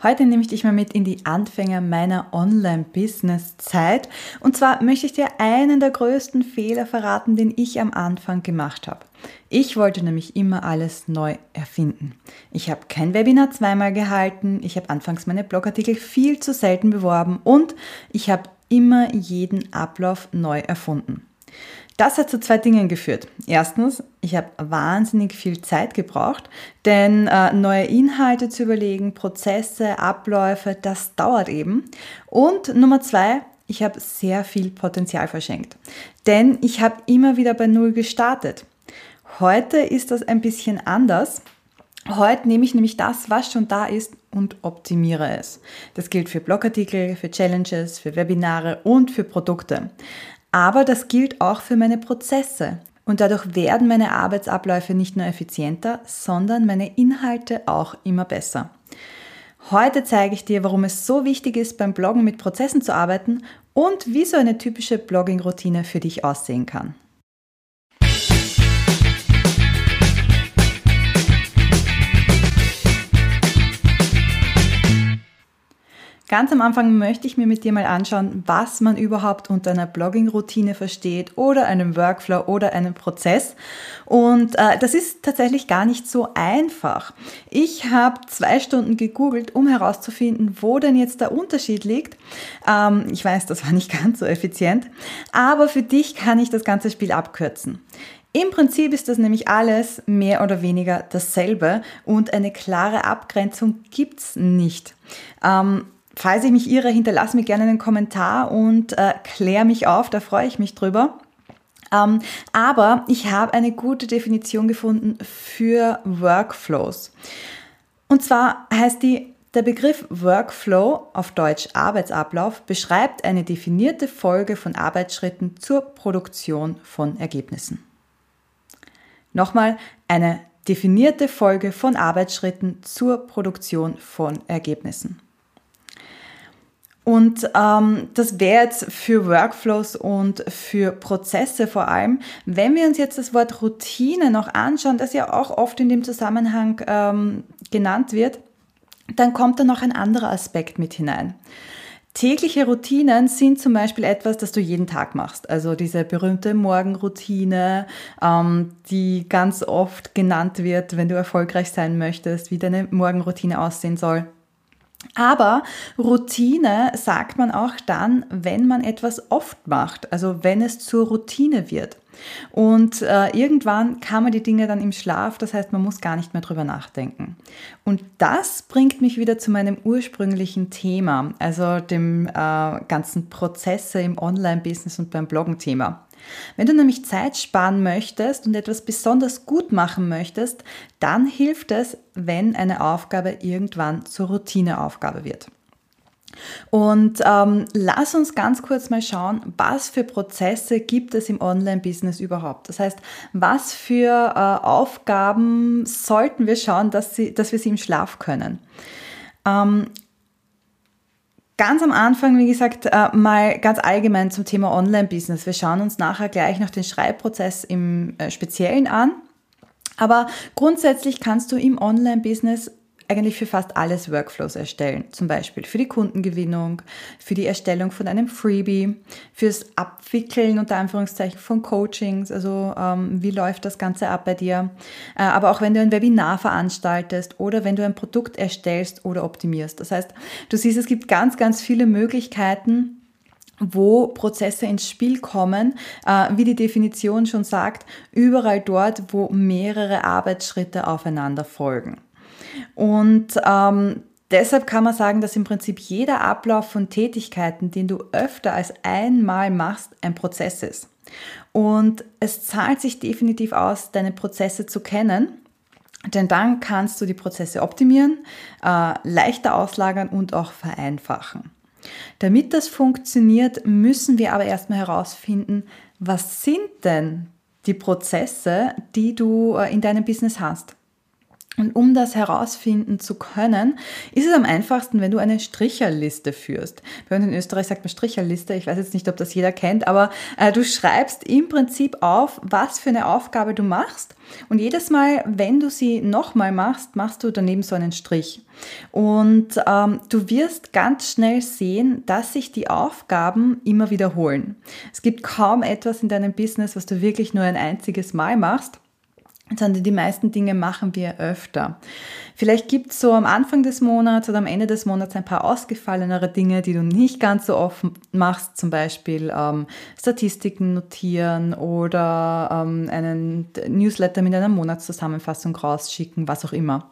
Heute nehme ich dich mal mit in die Anfänge meiner Online-Business-Zeit. Und zwar möchte ich dir einen der größten Fehler verraten, den ich am Anfang gemacht habe. Ich wollte nämlich immer alles neu erfinden. Ich habe kein Webinar zweimal gehalten, ich habe anfangs meine Blogartikel viel zu selten beworben und ich habe immer jeden Ablauf neu erfunden. Das hat zu zwei Dingen geführt. Erstens, ich habe wahnsinnig viel Zeit gebraucht, denn äh, neue Inhalte zu überlegen, Prozesse, Abläufe, das dauert eben. Und Nummer zwei, ich habe sehr viel Potenzial verschenkt, denn ich habe immer wieder bei Null gestartet. Heute ist das ein bisschen anders. Heute nehme ich nämlich das, was schon da ist und optimiere es. Das gilt für Blogartikel, für Challenges, für Webinare und für Produkte. Aber das gilt auch für meine Prozesse. Und dadurch werden meine Arbeitsabläufe nicht nur effizienter, sondern meine Inhalte auch immer besser. Heute zeige ich dir, warum es so wichtig ist, beim Bloggen mit Prozessen zu arbeiten und wie so eine typische Blogging-Routine für dich aussehen kann. Ganz am Anfang möchte ich mir mit dir mal anschauen, was man überhaupt unter einer Blogging-Routine versteht oder einem Workflow oder einem Prozess. Und äh, das ist tatsächlich gar nicht so einfach. Ich habe zwei Stunden gegoogelt, um herauszufinden, wo denn jetzt der Unterschied liegt. Ähm, ich weiß, das war nicht ganz so effizient, aber für dich kann ich das ganze Spiel abkürzen. Im Prinzip ist das nämlich alles mehr oder weniger dasselbe und eine klare Abgrenzung gibt's nicht. Ähm, Falls ich mich irre, hinterlass mir gerne einen Kommentar und äh, klär mich auf, da freue ich mich drüber. Ähm, aber ich habe eine gute Definition gefunden für Workflows. Und zwar heißt die, der Begriff Workflow, auf Deutsch Arbeitsablauf, beschreibt eine definierte Folge von Arbeitsschritten zur Produktion von Ergebnissen. Nochmal, eine definierte Folge von Arbeitsschritten zur Produktion von Ergebnissen. Und ähm, das wäre jetzt für Workflows und für Prozesse vor allem. Wenn wir uns jetzt das Wort Routine noch anschauen, das ja auch oft in dem Zusammenhang ähm, genannt wird, dann kommt da noch ein anderer Aspekt mit hinein. Tägliche Routinen sind zum Beispiel etwas, das du jeden Tag machst. Also diese berühmte Morgenroutine, ähm, die ganz oft genannt wird, wenn du erfolgreich sein möchtest, wie deine Morgenroutine aussehen soll. Aber Routine sagt man auch dann, wenn man etwas oft macht, also wenn es zur Routine wird. Und äh, irgendwann kann man die Dinge dann im Schlaf, das heißt, man muss gar nicht mehr drüber nachdenken. Und das bringt mich wieder zu meinem ursprünglichen Thema, also dem äh, ganzen Prozesse im Online-Business und beim Bloggen-Thema. Wenn du nämlich Zeit sparen möchtest und etwas besonders gut machen möchtest, dann hilft es, wenn eine Aufgabe irgendwann zur Routineaufgabe wird. Und ähm, lass uns ganz kurz mal schauen, was für Prozesse gibt es im Online-Business überhaupt. Das heißt, was für äh, Aufgaben sollten wir schauen, dass, sie, dass wir sie im Schlaf können. Ähm, Ganz am Anfang, wie gesagt, äh, mal ganz allgemein zum Thema Online-Business. Wir schauen uns nachher gleich noch den Schreibprozess im äh, Speziellen an. Aber grundsätzlich kannst du im Online-Business eigentlich für fast alles Workflows erstellen. Zum Beispiel für die Kundengewinnung, für die Erstellung von einem Freebie, fürs Abwickeln unter Anführungszeichen von Coachings, also ähm, wie läuft das Ganze ab bei dir. Äh, aber auch wenn du ein Webinar veranstaltest oder wenn du ein Produkt erstellst oder optimierst. Das heißt, du siehst, es gibt ganz, ganz viele Möglichkeiten, wo Prozesse ins Spiel kommen, äh, wie die Definition schon sagt, überall dort, wo mehrere Arbeitsschritte aufeinander folgen. Und ähm, deshalb kann man sagen, dass im Prinzip jeder Ablauf von Tätigkeiten, den du öfter als einmal machst, ein Prozess ist. Und es zahlt sich definitiv aus, deine Prozesse zu kennen. Denn dann kannst du die Prozesse optimieren, äh, leichter auslagern und auch vereinfachen. Damit das funktioniert, müssen wir aber erstmal herausfinden, was sind denn die Prozesse, die du äh, in deinem Business hast. Und um das herausfinden zu können, ist es am einfachsten, wenn du eine Stricherliste führst. Bei uns in Österreich sagt man Stricherliste. Ich weiß jetzt nicht, ob das jeder kennt, aber äh, du schreibst im Prinzip auf, was für eine Aufgabe du machst. Und jedes Mal, wenn du sie nochmal machst, machst du daneben so einen Strich. Und ähm, du wirst ganz schnell sehen, dass sich die Aufgaben immer wiederholen. Es gibt kaum etwas in deinem Business, was du wirklich nur ein einziges Mal machst sondern die meisten Dinge machen wir öfter. Vielleicht gibt es so am Anfang des Monats oder am Ende des Monats ein paar ausgefallenere Dinge, die du nicht ganz so oft machst, zum Beispiel ähm, Statistiken notieren oder ähm, einen Newsletter mit einer Monatszusammenfassung rausschicken, was auch immer.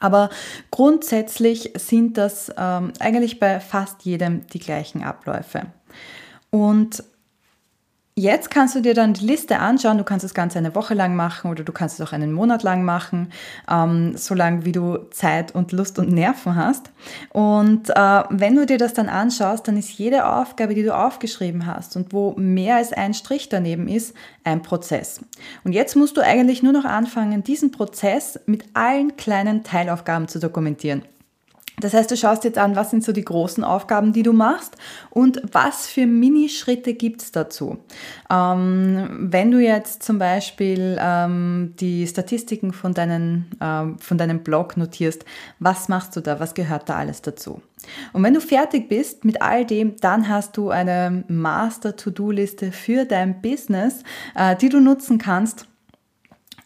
Aber grundsätzlich sind das ähm, eigentlich bei fast jedem die gleichen Abläufe. Und Jetzt kannst du dir dann die Liste anschauen. Du kannst das Ganze eine Woche lang machen oder du kannst es auch einen Monat lang machen, ähm, solange wie du Zeit und Lust und Nerven hast. Und äh, wenn du dir das dann anschaust, dann ist jede Aufgabe, die du aufgeschrieben hast und wo mehr als ein Strich daneben ist, ein Prozess. Und jetzt musst du eigentlich nur noch anfangen, diesen Prozess mit allen kleinen Teilaufgaben zu dokumentieren. Das heißt, du schaust jetzt an, was sind so die großen Aufgaben, die du machst und was für Minischritte gibt es dazu. Ähm, wenn du jetzt zum Beispiel ähm, die Statistiken von, deinen, ähm, von deinem Blog notierst, was machst du da, was gehört da alles dazu? Und wenn du fertig bist mit all dem, dann hast du eine Master-To-Do-Liste für dein Business, äh, die du nutzen kannst,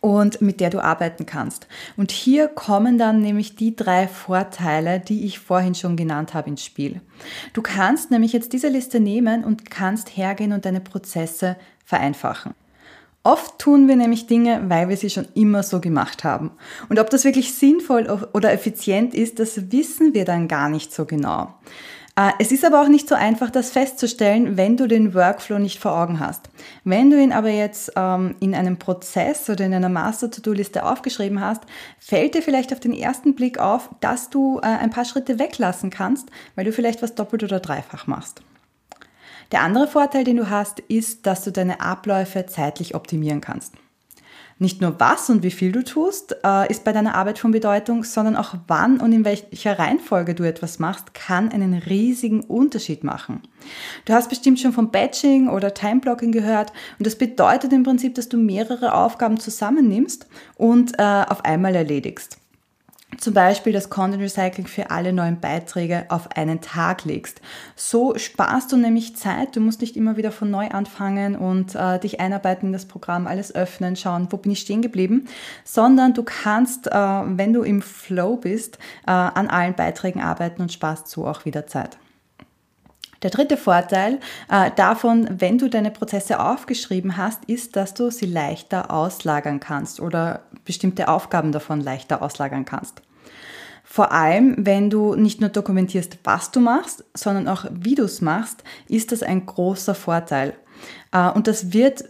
und mit der du arbeiten kannst. Und hier kommen dann nämlich die drei Vorteile, die ich vorhin schon genannt habe ins Spiel. Du kannst nämlich jetzt diese Liste nehmen und kannst hergehen und deine Prozesse vereinfachen. Oft tun wir nämlich Dinge, weil wir sie schon immer so gemacht haben. Und ob das wirklich sinnvoll oder effizient ist, das wissen wir dann gar nicht so genau. Äh, es ist aber auch nicht so einfach, das festzustellen, wenn du den Workflow nicht vor Augen hast. Wenn du ihn aber jetzt ähm, in einem Prozess oder in einer Master-To-Do-Liste aufgeschrieben hast, fällt dir vielleicht auf den ersten Blick auf, dass du äh, ein paar Schritte weglassen kannst, weil du vielleicht was doppelt oder dreifach machst. Der andere Vorteil, den du hast, ist, dass du deine Abläufe zeitlich optimieren kannst. Nicht nur was und wie viel du tust, äh, ist bei deiner Arbeit von Bedeutung, sondern auch wann und in welcher Reihenfolge du etwas machst, kann einen riesigen Unterschied machen. Du hast bestimmt schon von Batching oder Timeblocking gehört und das bedeutet im Prinzip, dass du mehrere Aufgaben zusammennimmst und äh, auf einmal erledigst zum Beispiel das Content Recycling für alle neuen Beiträge auf einen Tag legst. So sparst du nämlich Zeit. Du musst nicht immer wieder von neu anfangen und äh, dich einarbeiten in das Programm, alles öffnen, schauen, wo bin ich stehen geblieben, sondern du kannst, äh, wenn du im Flow bist, äh, an allen Beiträgen arbeiten und sparst so auch wieder Zeit. Der dritte Vorteil äh, davon, wenn du deine Prozesse aufgeschrieben hast, ist, dass du sie leichter auslagern kannst oder bestimmte Aufgaben davon leichter auslagern kannst. Vor allem, wenn du nicht nur dokumentierst, was du machst, sondern auch wie du es machst, ist das ein großer Vorteil. Äh, und das wird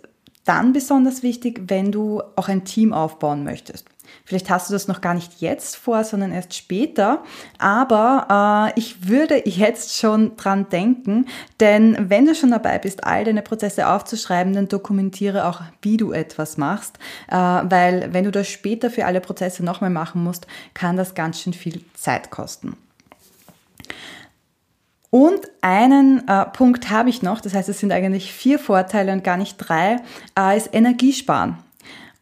dann besonders wichtig, wenn du auch ein Team aufbauen möchtest. Vielleicht hast du das noch gar nicht jetzt vor, sondern erst später. Aber äh, ich würde jetzt schon dran denken, denn wenn du schon dabei bist, all deine Prozesse aufzuschreiben, dann dokumentiere auch, wie du etwas machst. Äh, weil wenn du das später für alle Prozesse nochmal machen musst, kann das ganz schön viel Zeit kosten. Und einen äh, Punkt habe ich noch, das heißt, es sind eigentlich vier Vorteile und gar nicht drei, äh, ist Energiesparen.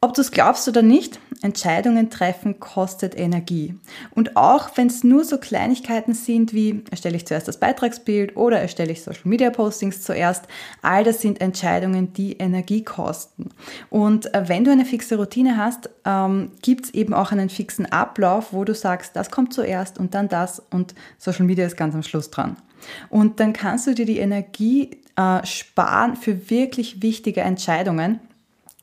Ob du es glaubst oder nicht, Entscheidungen treffen kostet Energie. Und auch wenn es nur so Kleinigkeiten sind wie erstelle ich zuerst das Beitragsbild oder erstelle ich Social Media Postings zuerst, all das sind Entscheidungen, die Energie kosten. Und äh, wenn du eine fixe Routine hast, ähm, gibt es eben auch einen fixen Ablauf, wo du sagst, das kommt zuerst und dann das und Social Media ist ganz am Schluss dran. Und dann kannst du dir die Energie äh, sparen für wirklich wichtige Entscheidungen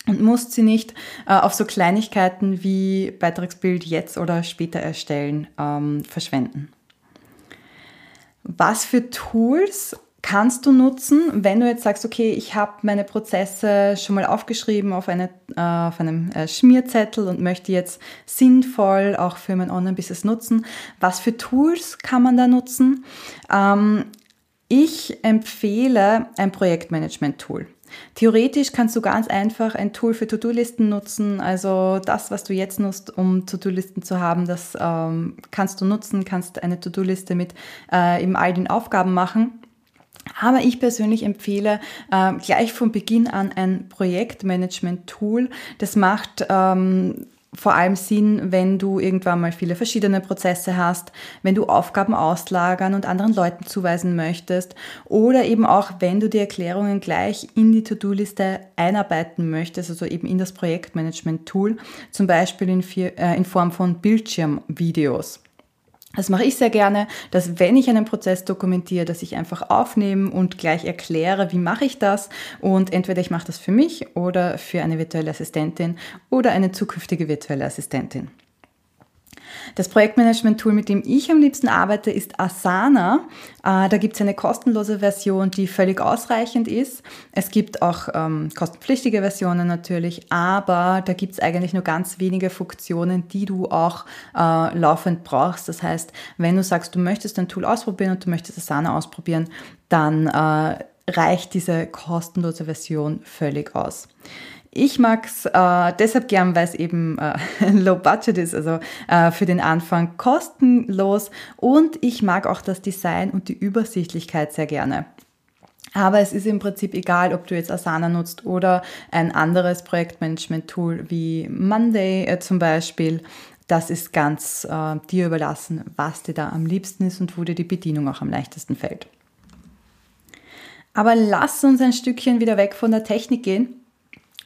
und musst sie nicht äh, auf so Kleinigkeiten wie Beitragsbild jetzt oder später erstellen ähm, verschwenden. Was für Tools kannst du nutzen, wenn du jetzt sagst, okay, ich habe meine Prozesse schon mal aufgeschrieben auf, eine, äh, auf einem äh, Schmierzettel und möchte jetzt sinnvoll auch für mein Online-Business nutzen. Was für Tools kann man da nutzen? Ähm, ich empfehle ein Projektmanagement-Tool. Theoretisch kannst du ganz einfach ein Tool für To-Do-Listen nutzen. Also das, was du jetzt nutzt, um To-Do-Listen zu haben, das ähm, kannst du nutzen, kannst eine To-Do-Liste mit äh, eben all den Aufgaben machen. Aber ich persönlich empfehle äh, gleich von Beginn an ein Projektmanagement-Tool. Das macht ähm, vor allem Sinn, wenn du irgendwann mal viele verschiedene Prozesse hast, wenn du Aufgaben auslagern und anderen Leuten zuweisen möchtest oder eben auch, wenn du die Erklärungen gleich in die To-Do-Liste einarbeiten möchtest, also eben in das Projektmanagement-Tool, zum Beispiel in, äh, in Form von Bildschirmvideos. Das mache ich sehr gerne, dass wenn ich einen Prozess dokumentiere, dass ich einfach aufnehme und gleich erkläre, wie mache ich das. Und entweder ich mache das für mich oder für eine virtuelle Assistentin oder eine zukünftige virtuelle Assistentin. Das Projektmanagement-Tool, mit dem ich am liebsten arbeite, ist Asana. Äh, da gibt es eine kostenlose Version, die völlig ausreichend ist. Es gibt auch ähm, kostenpflichtige Versionen natürlich, aber da gibt es eigentlich nur ganz wenige Funktionen, die du auch äh, laufend brauchst. Das heißt, wenn du sagst, du möchtest ein Tool ausprobieren und du möchtest Asana ausprobieren, dann äh, reicht diese kostenlose Version völlig aus. Ich mag es äh, deshalb gern, weil es eben äh, low budget ist, also äh, für den Anfang kostenlos und ich mag auch das Design und die Übersichtlichkeit sehr gerne. Aber es ist im Prinzip egal, ob du jetzt Asana nutzt oder ein anderes Projektmanagement-Tool wie Monday äh, zum Beispiel. Das ist ganz äh, dir überlassen, was dir da am liebsten ist und wo dir die Bedienung auch am leichtesten fällt. Aber lass uns ein Stückchen wieder weg von der Technik gehen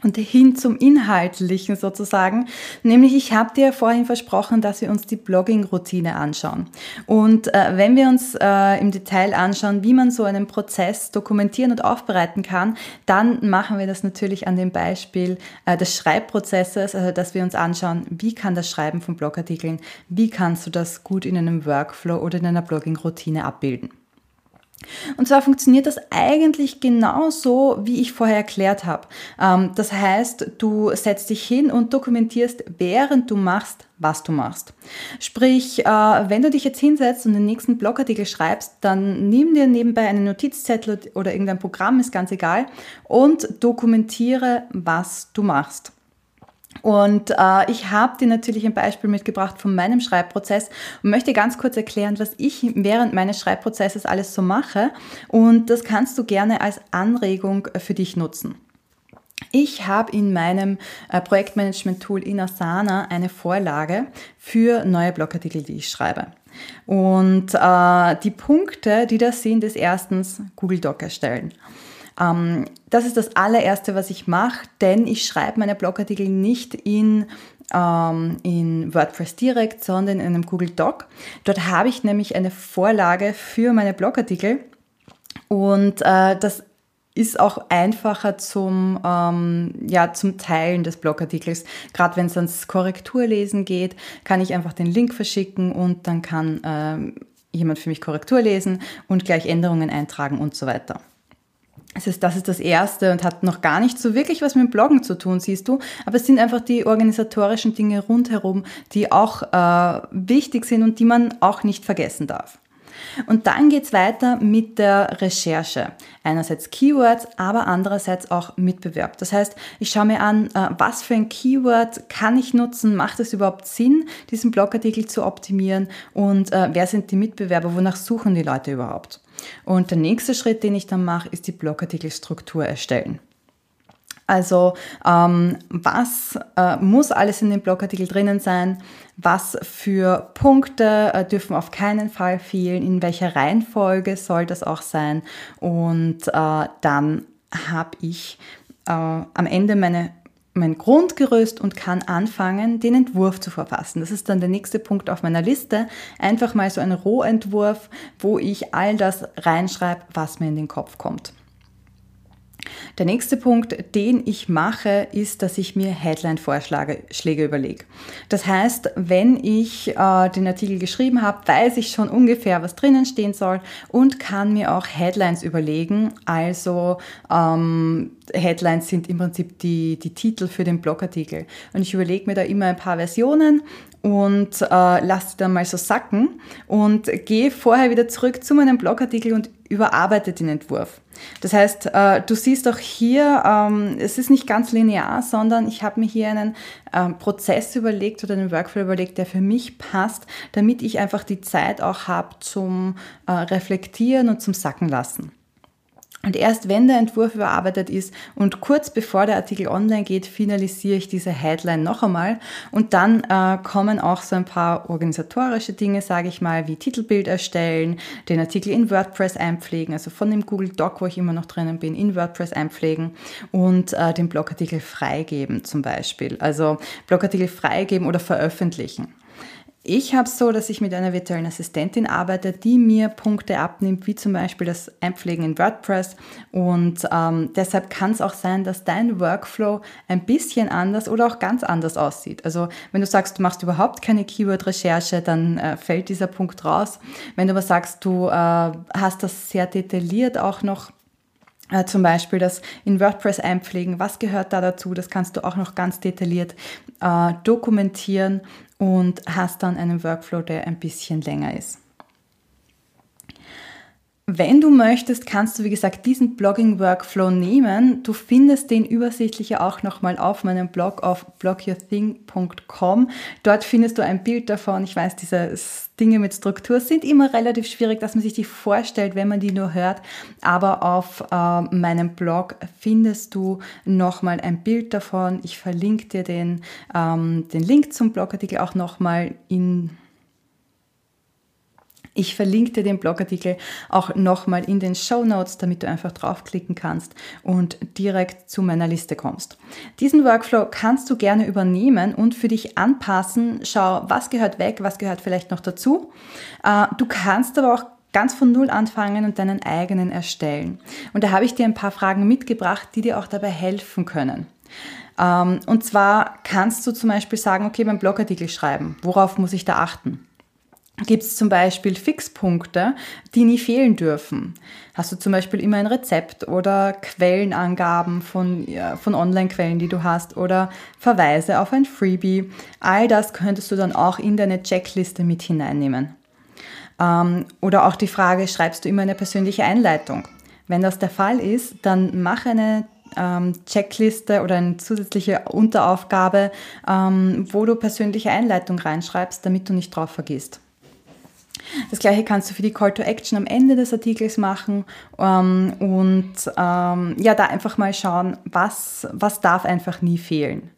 und hin zum Inhaltlichen sozusagen. Nämlich, ich habe dir vorhin versprochen, dass wir uns die Blogging-Routine anschauen. Und äh, wenn wir uns äh, im Detail anschauen, wie man so einen Prozess dokumentieren und aufbereiten kann, dann machen wir das natürlich an dem Beispiel äh, des Schreibprozesses, also dass wir uns anschauen, wie kann das Schreiben von Blogartikeln, wie kannst du das gut in einem Workflow oder in einer Blogging-Routine abbilden. Und zwar funktioniert das eigentlich genauso, wie ich vorher erklärt habe. Ähm, das heißt, du setzt dich hin und dokumentierst, während du machst, was du machst. Sprich, äh, wenn du dich jetzt hinsetzt und den nächsten Blogartikel schreibst, dann nimm dir nebenbei einen Notizzettel oder irgendein Programm, ist ganz egal, und dokumentiere, was du machst. Und äh, ich habe dir natürlich ein Beispiel mitgebracht von meinem Schreibprozess und möchte ganz kurz erklären, was ich während meines Schreibprozesses alles so mache. Und das kannst du gerne als Anregung für dich nutzen. Ich habe in meinem äh, Projektmanagement-Tool in Asana eine Vorlage für neue Blogartikel, die ich schreibe. Und äh, die Punkte, die da sind, ist erstens Google Doc erstellen. Ähm, das ist das allererste, was ich mache, denn ich schreibe meine Blogartikel nicht in ähm, in WordPress direkt, sondern in einem Google Doc. Dort habe ich nämlich eine Vorlage für meine Blogartikel und äh, das ist auch einfacher zum, ähm, ja, zum Teilen des Blogartikels. Gerade wenn es ans Korrekturlesen geht, kann ich einfach den Link verschicken und dann kann ähm, jemand für mich Korrektur lesen und gleich Änderungen eintragen und so weiter. Das ist, das ist das Erste und hat noch gar nicht so wirklich was mit Bloggen zu tun, siehst du. Aber es sind einfach die organisatorischen Dinge rundherum, die auch äh, wichtig sind und die man auch nicht vergessen darf. Und dann geht's weiter mit der Recherche. Einerseits Keywords, aber andererseits auch Mitbewerb. Das heißt, ich schaue mir an, äh, was für ein Keyword kann ich nutzen, macht es überhaupt Sinn, diesen Blogartikel zu optimieren und äh, wer sind die Mitbewerber, wonach suchen die Leute überhaupt. Und der nächste Schritt, den ich dann mache, ist die Blogartikelstruktur erstellen. Also ähm, was äh, muss alles in dem Blogartikel drinnen sein? Was für Punkte äh, dürfen auf keinen Fall fehlen? In welcher Reihenfolge soll das auch sein? Und äh, dann habe ich äh, am Ende meine mein Grundgerüst und kann anfangen, den Entwurf zu verfassen. Das ist dann der nächste Punkt auf meiner Liste. Einfach mal so ein Rohentwurf, wo ich all das reinschreibe, was mir in den Kopf kommt. Der nächste Punkt, den ich mache, ist, dass ich mir Headline-Vorschläge überlege. Das heißt, wenn ich äh, den Artikel geschrieben habe, weiß ich schon ungefähr, was drinnen stehen soll und kann mir auch Headlines überlegen. Also ähm, Headlines sind im Prinzip die, die Titel für den Blogartikel. Und ich überlege mir da immer ein paar Versionen und äh, lass die dann mal so sacken und gehe vorher wieder zurück zu meinem Blogartikel und überarbeite den Entwurf. Das heißt, äh, du siehst auch hier, ähm, es ist nicht ganz linear, sondern ich habe mir hier einen ähm, Prozess überlegt oder einen Workflow überlegt, der für mich passt, damit ich einfach die Zeit auch habe zum äh, Reflektieren und zum Sacken lassen. Und erst wenn der Entwurf überarbeitet ist und kurz bevor der Artikel online geht, finalisiere ich diese Headline noch einmal und dann äh, kommen auch so ein paar organisatorische Dinge, sage ich mal, wie Titelbild erstellen, den Artikel in WordPress einpflegen, also von dem Google Doc, wo ich immer noch drinnen bin, in WordPress einpflegen und äh, den Blogartikel freigeben zum Beispiel. Also Blogartikel freigeben oder veröffentlichen. Ich habe es so, dass ich mit einer virtuellen Assistentin arbeite, die mir Punkte abnimmt, wie zum Beispiel das Einpflegen in WordPress. Und ähm, deshalb kann es auch sein, dass dein Workflow ein bisschen anders oder auch ganz anders aussieht. Also wenn du sagst, du machst überhaupt keine Keyword-Recherche, dann äh, fällt dieser Punkt raus. Wenn du aber sagst, du äh, hast das sehr detailliert auch noch zum Beispiel das in WordPress einpflegen, was gehört da dazu, das kannst du auch noch ganz detailliert äh, dokumentieren und hast dann einen Workflow, der ein bisschen länger ist. Wenn du möchtest, kannst du, wie gesagt, diesen Blogging-Workflow nehmen. Du findest den übersichtlicher auch nochmal auf meinem Blog auf blogyourthing.com. Dort findest du ein Bild davon. Ich weiß, diese Dinge mit Struktur sind immer relativ schwierig, dass man sich die vorstellt, wenn man die nur hört. Aber auf äh, meinem Blog findest du nochmal ein Bild davon. Ich verlinke dir den, ähm, den Link zum Blogartikel auch nochmal in ich verlinke dir den Blogartikel auch nochmal in den Show Notes, damit du einfach draufklicken kannst und direkt zu meiner Liste kommst. Diesen Workflow kannst du gerne übernehmen und für dich anpassen. Schau, was gehört weg, was gehört vielleicht noch dazu. Äh, du kannst aber auch ganz von Null anfangen und deinen eigenen erstellen. Und da habe ich dir ein paar Fragen mitgebracht, die dir auch dabei helfen können. Ähm, und zwar kannst du zum Beispiel sagen, okay, beim Blogartikel schreiben, worauf muss ich da achten? Gibt es zum Beispiel Fixpunkte, die nie fehlen dürfen. Hast du zum Beispiel immer ein Rezept oder Quellenangaben von, ja, von Online-Quellen, die du hast oder Verweise auf ein Freebie. All das könntest du dann auch in deine Checkliste mit hineinnehmen. Ähm, oder auch die Frage, schreibst du immer eine persönliche Einleitung? Wenn das der Fall ist, dann mach eine ähm, Checkliste oder eine zusätzliche Unteraufgabe, ähm, wo du persönliche Einleitung reinschreibst, damit du nicht drauf vergisst. Das gleiche kannst du für die Call to Action am Ende des Artikels machen ähm, und ähm, ja, da einfach mal schauen, was, was darf einfach nie fehlen.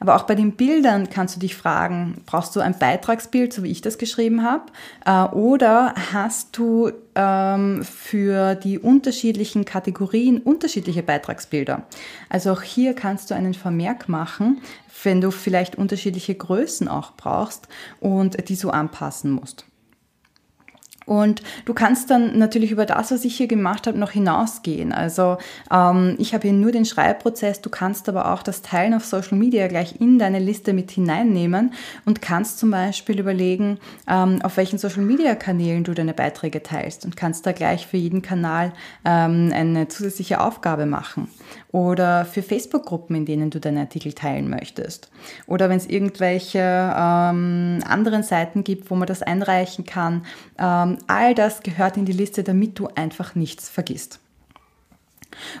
Aber auch bei den Bildern kannst du dich fragen, brauchst du ein Beitragsbild, so wie ich das geschrieben habe, äh, oder hast du ähm, für die unterschiedlichen Kategorien unterschiedliche Beitragsbilder? Also auch hier kannst du einen Vermerk machen, wenn du vielleicht unterschiedliche Größen auch brauchst und die so anpassen musst. Und du kannst dann natürlich über das, was ich hier gemacht habe, noch hinausgehen. Also ähm, ich habe hier nur den Schreibprozess, du kannst aber auch das Teilen auf Social Media gleich in deine Liste mit hineinnehmen und kannst zum Beispiel überlegen, ähm, auf welchen Social Media Kanälen du deine Beiträge teilst und kannst da gleich für jeden Kanal ähm, eine zusätzliche Aufgabe machen oder für Facebook-Gruppen, in denen du deine Artikel teilen möchtest. Oder wenn es irgendwelche ähm, anderen Seiten gibt, wo man das einreichen kann. All das gehört in die Liste, damit du einfach nichts vergisst.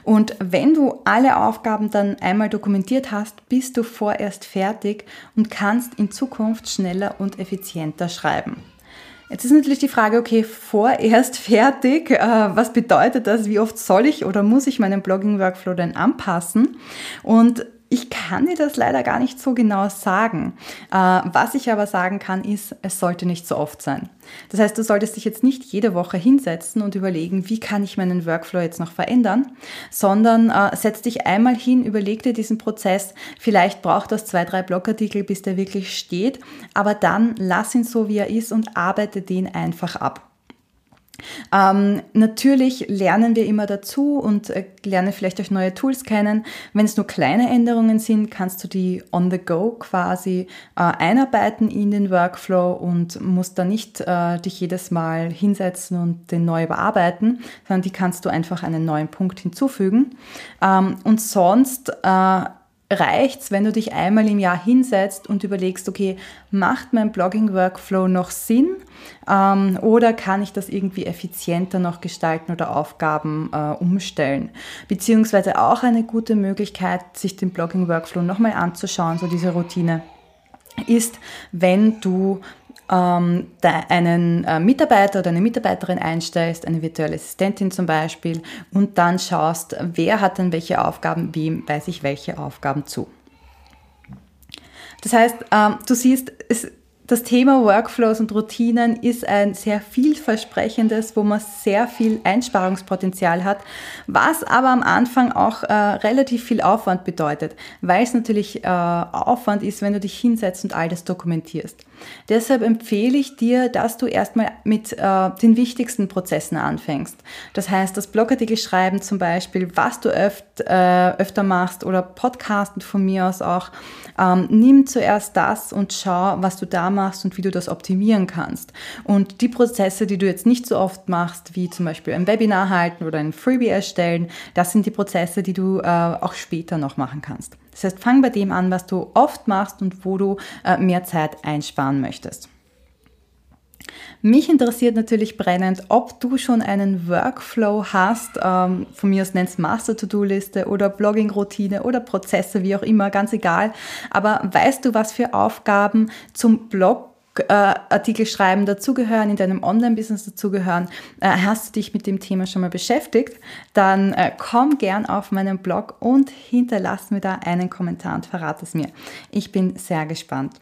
Und wenn du alle Aufgaben dann einmal dokumentiert hast, bist du vorerst fertig und kannst in Zukunft schneller und effizienter schreiben. Jetzt ist natürlich die Frage, okay, vorerst fertig, äh, was bedeutet das? Wie oft soll ich oder muss ich meinen Blogging-Workflow denn anpassen? Und ich kann dir das leider gar nicht so genau sagen. Äh, was ich aber sagen kann, ist, es sollte nicht so oft sein. Das heißt, du solltest dich jetzt nicht jede Woche hinsetzen und überlegen, wie kann ich meinen Workflow jetzt noch verändern, sondern äh, setz dich einmal hin, überleg dir diesen Prozess. Vielleicht braucht das zwei, drei Blogartikel, bis der wirklich steht, aber dann lass ihn so, wie er ist und arbeite den einfach ab. Ähm, natürlich lernen wir immer dazu und äh, lernen vielleicht auch neue Tools kennen. Wenn es nur kleine Änderungen sind, kannst du die on the go quasi äh, einarbeiten in den Workflow und musst da nicht äh, dich jedes Mal hinsetzen und den neu überarbeiten, sondern die kannst du einfach einen neuen Punkt hinzufügen. Ähm, und sonst äh, reicht's, wenn du dich einmal im Jahr hinsetzt und überlegst, okay, macht mein Blogging-Workflow noch Sinn ähm, oder kann ich das irgendwie effizienter noch gestalten oder Aufgaben äh, umstellen? Beziehungsweise auch eine gute Möglichkeit, sich den Blogging-Workflow nochmal anzuschauen, so diese Routine, ist, wenn du ähm, einen äh, Mitarbeiter oder eine Mitarbeiterin einstellst, eine virtuelle Assistentin zum Beispiel, und dann schaust, wer hat denn welche Aufgaben, wem weiß ich welche Aufgaben zu. Das heißt, ähm, du siehst, es das Thema Workflows und Routinen ist ein sehr vielversprechendes, wo man sehr viel Einsparungspotenzial hat, was aber am Anfang auch äh, relativ viel Aufwand bedeutet, weil es natürlich äh, Aufwand ist, wenn du dich hinsetzt und all das dokumentierst. Deshalb empfehle ich dir, dass du erstmal mit äh, den wichtigsten Prozessen anfängst. Das heißt, das Blogartikel schreiben zum Beispiel, was du öft, äh, öfter machst oder Podcasten von mir aus auch. Ähm, nimm zuerst das und schau, was du da machst und wie du das optimieren kannst. Und die Prozesse, die du jetzt nicht so oft machst, wie zum Beispiel ein Webinar halten oder ein Freebie erstellen, das sind die Prozesse, die du äh, auch später noch machen kannst. Das heißt, fang bei dem an, was du oft machst und wo du äh, mehr Zeit einsparen möchtest. Mich interessiert natürlich brennend, ob du schon einen Workflow hast, ähm, von mir aus nennst Master-To-Do-Liste oder Blogging-Routine oder Prozesse, wie auch immer, ganz egal. Aber weißt du, was für Aufgaben zum Blog Artikel schreiben dazugehören, in deinem Online-Business dazugehören, äh, hast du dich mit dem Thema schon mal beschäftigt, dann äh, komm gern auf meinen Blog und hinterlass mir da einen Kommentar und verrate es mir. Ich bin sehr gespannt.